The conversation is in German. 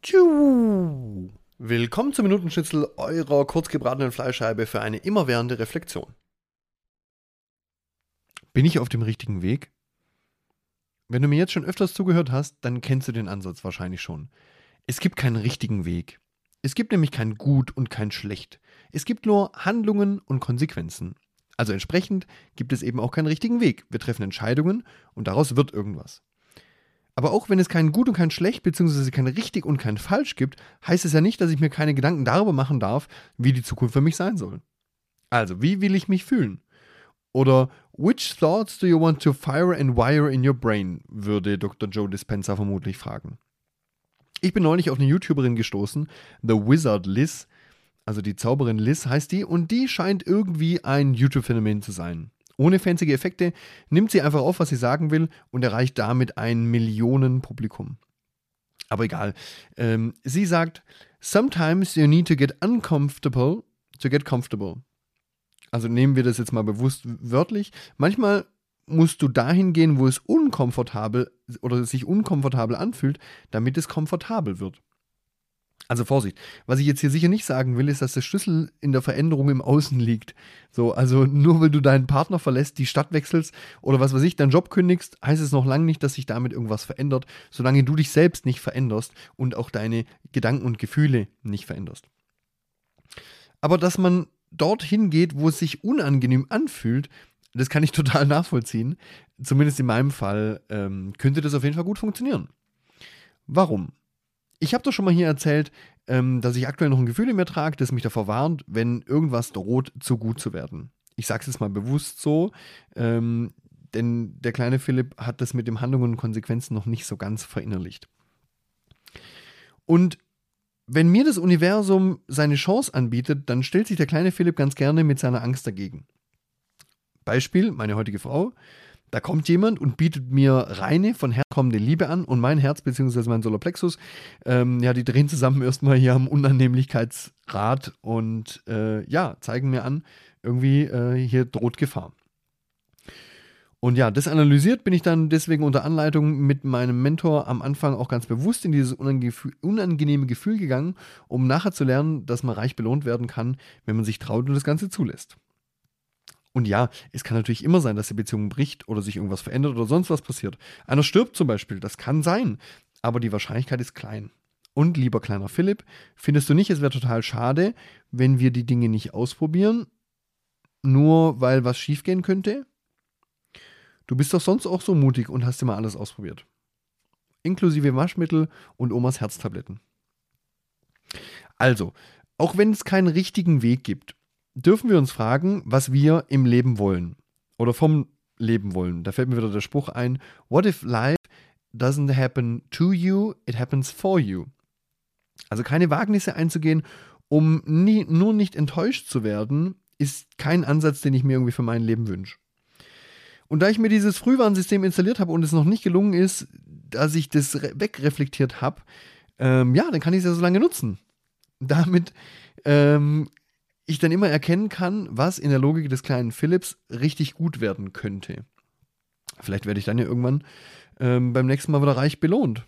Tschu. Willkommen zum Minutenschnitzel eurer kurzgebratenen Fleischscheibe für eine immerwährende Reflexion. Bin ich auf dem richtigen Weg? Wenn du mir jetzt schon öfters zugehört hast, dann kennst du den Ansatz wahrscheinlich schon. Es gibt keinen richtigen Weg. Es gibt nämlich kein Gut und kein Schlecht. Es gibt nur Handlungen und Konsequenzen. Also entsprechend gibt es eben auch keinen richtigen Weg. Wir treffen Entscheidungen und daraus wird irgendwas. Aber auch wenn es kein Gut und kein Schlecht, beziehungsweise kein Richtig und kein Falsch gibt, heißt es ja nicht, dass ich mir keine Gedanken darüber machen darf, wie die Zukunft für mich sein soll. Also, wie will ich mich fühlen? Oder Which thoughts do you want to fire and wire in your brain? würde Dr. Joe Dispenza vermutlich fragen. Ich bin neulich auf eine YouTuberin gestoßen, The Wizard Liz, also die Zauberin Liz heißt die, und die scheint irgendwie ein YouTube-Phänomen zu sein. Ohne fancy Effekte nimmt sie einfach auf, was sie sagen will und erreicht damit ein Millionenpublikum. Aber egal. Ähm, sie sagt, sometimes you need to get uncomfortable to get comfortable. Also nehmen wir das jetzt mal bewusst wörtlich. Manchmal musst du dahin gehen, wo es unkomfortabel oder sich unkomfortabel anfühlt, damit es komfortabel wird. Also Vorsicht. Was ich jetzt hier sicher nicht sagen will, ist, dass der Schlüssel in der Veränderung im Außen liegt. So, also nur weil du deinen Partner verlässt, die Stadt wechselst oder was weiß ich, deinen Job kündigst, heißt es noch lange nicht, dass sich damit irgendwas verändert, solange du dich selbst nicht veränderst und auch deine Gedanken und Gefühle nicht veränderst. Aber dass man dorthin geht, wo es sich unangenehm anfühlt, das kann ich total nachvollziehen. Zumindest in meinem Fall ähm, könnte das auf jeden Fall gut funktionieren. Warum? Ich habe doch schon mal hier erzählt, ähm, dass ich aktuell noch ein Gefühl in mir trage, das mich davor warnt, wenn irgendwas droht, zu gut zu werden. Ich sage es jetzt mal bewusst so, ähm, denn der kleine Philipp hat das mit dem Handlungen und Konsequenzen noch nicht so ganz verinnerlicht. Und wenn mir das Universum seine Chance anbietet, dann stellt sich der kleine Philipp ganz gerne mit seiner Angst dagegen. Beispiel, meine heutige Frau. Da kommt jemand und bietet mir reine, von Herz kommende Liebe an und mein Herz bzw. mein Solarplexus, ähm, ja, die drehen zusammen erstmal hier am Unannehmlichkeitsrad und äh, ja, zeigen mir an, irgendwie äh, hier droht Gefahr. Und ja, das analysiert bin ich dann deswegen unter Anleitung mit meinem Mentor am Anfang auch ganz bewusst in dieses unangenehme Gefühl gegangen, um nachher zu lernen, dass man reich belohnt werden kann, wenn man sich traut und das Ganze zulässt. Und ja, es kann natürlich immer sein, dass die Beziehung bricht oder sich irgendwas verändert oder sonst was passiert. Einer stirbt zum Beispiel, das kann sein, aber die Wahrscheinlichkeit ist klein. Und lieber kleiner Philipp, findest du nicht, es wäre total schade, wenn wir die Dinge nicht ausprobieren, nur weil was schiefgehen könnte? Du bist doch sonst auch so mutig und hast immer alles ausprobiert. Inklusive Waschmittel und Omas Herztabletten. Also, auch wenn es keinen richtigen Weg gibt, dürfen wir uns fragen, was wir im Leben wollen. Oder vom Leben wollen. Da fällt mir wieder der Spruch ein: What if life doesn't happen to you, it happens for you? Also keine Wagnisse einzugehen, um nie, nur nicht enttäuscht zu werden, ist kein Ansatz, den ich mir irgendwie für mein Leben wünsche. Und da ich mir dieses Frühwarnsystem installiert habe und es noch nicht gelungen ist, dass ich das wegreflektiert habe, ähm, ja, dann kann ich es ja so lange nutzen. Damit ähm, ich dann immer erkennen kann, was in der Logik des kleinen Philips richtig gut werden könnte. Vielleicht werde ich dann ja irgendwann ähm, beim nächsten Mal wieder reich belohnt.